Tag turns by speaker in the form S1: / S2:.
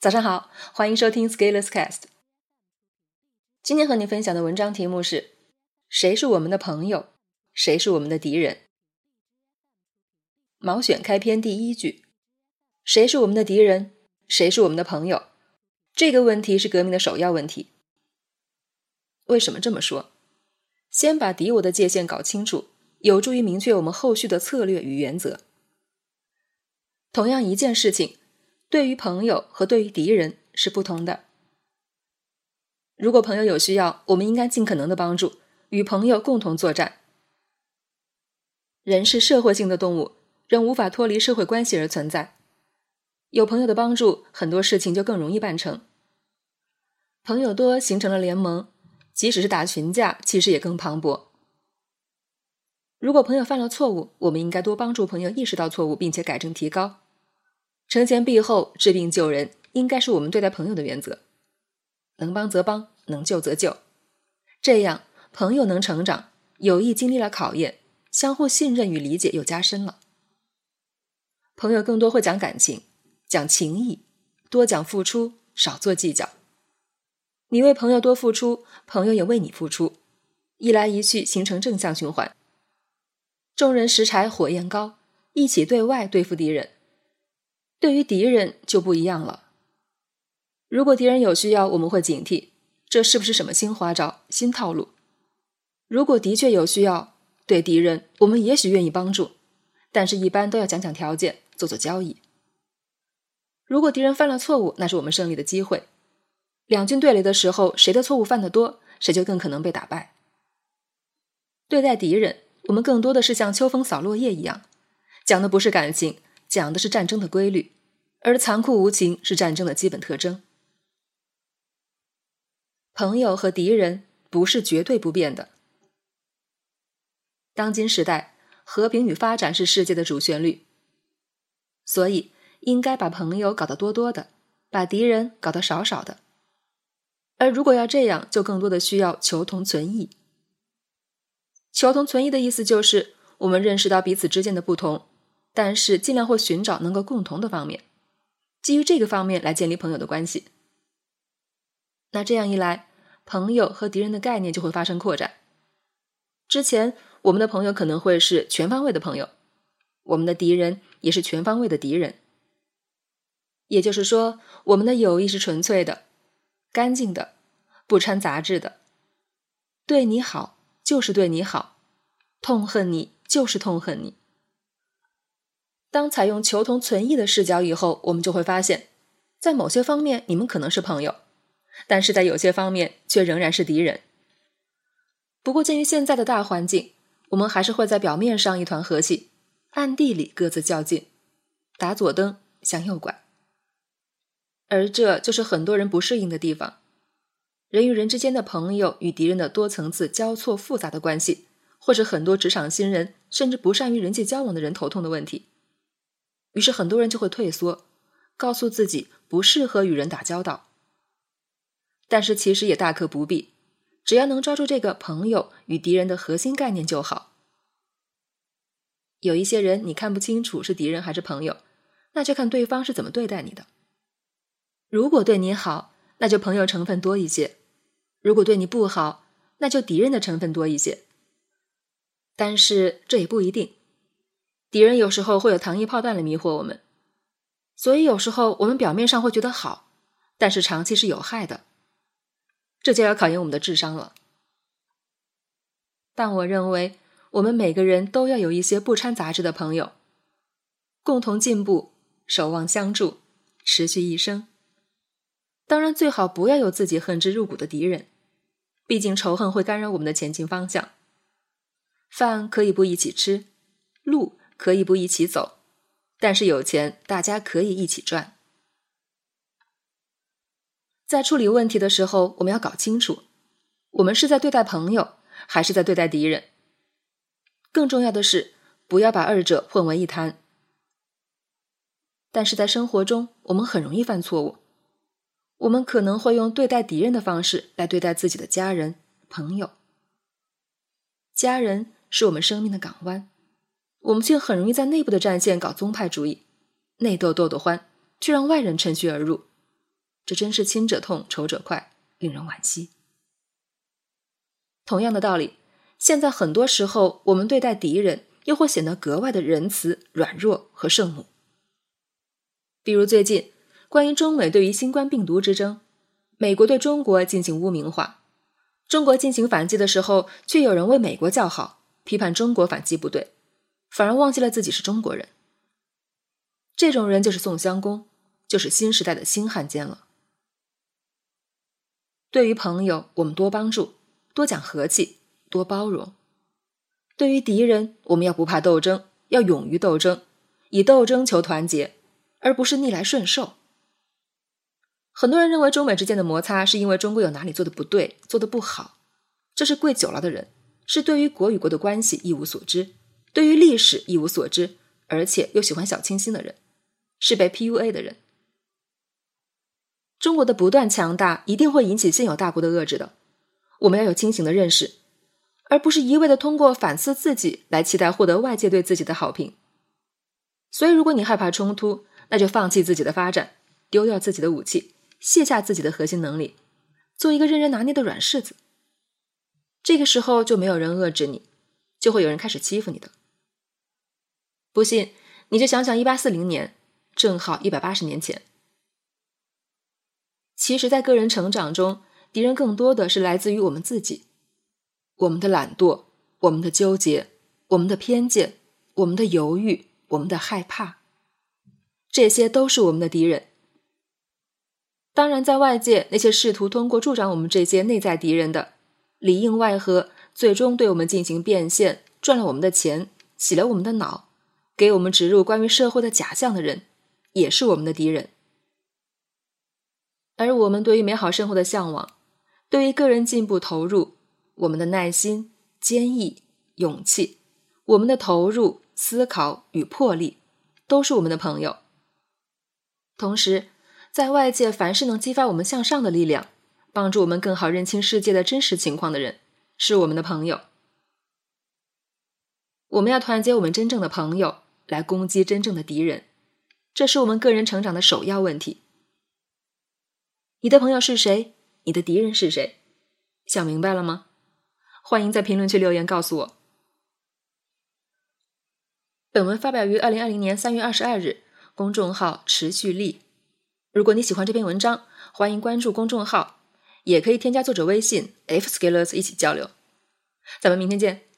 S1: 早上好，欢迎收听 Scaleless Cast。今天和你分享的文章题目是：谁是我们的朋友，谁是我们的敌人？毛选开篇第一句：谁是我们的敌人，谁是我们的朋友？这个问题是革命的首要问题。为什么这么说？先把敌我的界限搞清楚，有助于明确我们后续的策略与原则。同样一件事情。对于朋友和对于敌人是不同的。如果朋友有需要，我们应该尽可能的帮助，与朋友共同作战。人是社会性的动物，人无法脱离社会关系而存在。有朋友的帮助，很多事情就更容易办成。朋友多，形成了联盟，即使是打群架，气势也更磅礴。如果朋友犯了错误，我们应该多帮助朋友意识到错误，并且改正提高。惩前毖后，治病救人，应该是我们对待朋友的原则。能帮则帮，能救则救，这样朋友能成长，友谊经历了考验，相互信任与理解又加深了。朋友更多会讲感情，讲情谊，多讲付出，少做计较。你为朋友多付出，朋友也为你付出，一来一去形成正向循环。众人拾柴火焰高，一起对外对付敌人。对于敌人就不一样了。如果敌人有需要，我们会警惕，这是不是什么新花招、新套路？如果的确有需要，对敌人我们也许愿意帮助，但是一般都要讲讲条件，做做交易。如果敌人犯了错误，那是我们胜利的机会。两军对垒的时候，谁的错误犯得多，谁就更可能被打败。对待敌人，我们更多的是像秋风扫落叶一样，讲的不是感情。讲的是战争的规律，而残酷无情是战争的基本特征。朋友和敌人不是绝对不变的。当今时代，和平与发展是世界的主旋律，所以应该把朋友搞得多多的，把敌人搞得少少的。而如果要这样，就更多的需要求同存异。求同存异的意思就是，我们认识到彼此之间的不同。但是尽量会寻找能够共同的方面，基于这个方面来建立朋友的关系。那这样一来，朋友和敌人的概念就会发生扩展。之前我们的朋友可能会是全方位的朋友，我们的敌人也是全方位的敌人。也就是说，我们的友谊是纯粹的、干净的、不掺杂质的。对你好就是对你好，痛恨你就是痛恨你。当采用求同存异的视角以后，我们就会发现，在某些方面你们可能是朋友，但是在有些方面却仍然是敌人。不过，鉴于现在的大环境，我们还是会在表面上一团和气，暗地里各自较劲，打左灯向右拐。而这就是很多人不适应的地方：人与人之间的朋友与敌人的多层次交错复杂的关系，或者很多职场新人甚至不善于人际交往的人头痛的问题。于是很多人就会退缩，告诉自己不适合与人打交道。但是其实也大可不必，只要能抓住这个朋友与敌人的核心概念就好。有一些人你看不清楚是敌人还是朋友，那就看对方是怎么对待你的。如果对你好，那就朋友成分多一些；如果对你不好，那就敌人的成分多一些。但是这也不一定。敌人有时候会有糖衣炮弹来迷惑我们，所以有时候我们表面上会觉得好，但是长期是有害的。这就要考验我们的智商了。但我认为，我们每个人都要有一些不掺杂质的朋友，共同进步，守望相助，持续一生。当然，最好不要有自己恨之入骨的敌人，毕竟仇恨会干扰我们的前进方向。饭可以不一起吃，路。可以不一起走，但是有钱大家可以一起赚。在处理问题的时候，我们要搞清楚，我们是在对待朋友，还是在对待敌人。更重要的是，不要把二者混为一谈。但是在生活中，我们很容易犯错误，我们可能会用对待敌人的方式来对待自己的家人、朋友。家人是我们生命的港湾。我们却很容易在内部的战线搞宗派主义，内斗斗得欢，却让外人趁虚而入，这真是亲者痛，仇者快，令人惋惜。同样的道理，现在很多时候，我们对待敌人又会显得格外的仁慈、软弱和圣母。比如最近关于中美对于新冠病毒之争，美国对中国进行污名化，中国进行反击的时候，却有人为美国叫好，批判中国反击不对，反而忘记了自己是中国人。这种人就是宋襄公，就是新时代的新汉奸了。对于朋友，我们多帮助，多讲和气，多包容；对于敌人，我们要不怕斗争，要勇于斗争，以斗争求团结。而不是逆来顺受。很多人认为中美之间的摩擦是因为中国有哪里做的不对、做的不好，这是跪久了的人，是对于国与国的关系一无所知，对于历史一无所知，而且又喜欢小清新的人，是被 PUA 的人。中国的不断强大一定会引起现有大国的遏制的，我们要有清醒的认识，而不是一味的通过反思自己来期待获得外界对自己的好评。所以，如果你害怕冲突，那就放弃自己的发展，丢掉自己的武器，卸下自己的核心能力，做一个任人拿捏的软柿子。这个时候就没有人遏制你，就会有人开始欺负你的。不信，你就想想一八四零年，正好一百八十年前。其实，在个人成长中，敌人更多的是来自于我们自己，我们的懒惰，我们的纠结，我们的偏见，我们的犹豫，我们的害怕。这些都是我们的敌人。当然，在外界那些试图通过助长我们这些内在敌人的，里应外合，最终对我们进行变现，赚了我们的钱，洗了我们的脑，给我们植入关于社会的假象的人，也是我们的敌人。而我们对于美好生活的向往，对于个人进步投入，我们的耐心、坚毅、勇气，我们的投入、思考与魄力，都是我们的朋友。同时，在外界凡是能激发我们向上的力量，帮助我们更好认清世界的真实情况的人，是我们的朋友。我们要团结我们真正的朋友，来攻击真正的敌人，这是我们个人成长的首要问题。你的朋友是谁？你的敌人是谁？想明白了吗？欢迎在评论区留言告诉我。本文发表于二零二零年三月二十二日。公众号持续力。如果你喜欢这篇文章，欢迎关注公众号，也可以添加作者微信 f scalers 一起交流。咱们明天见。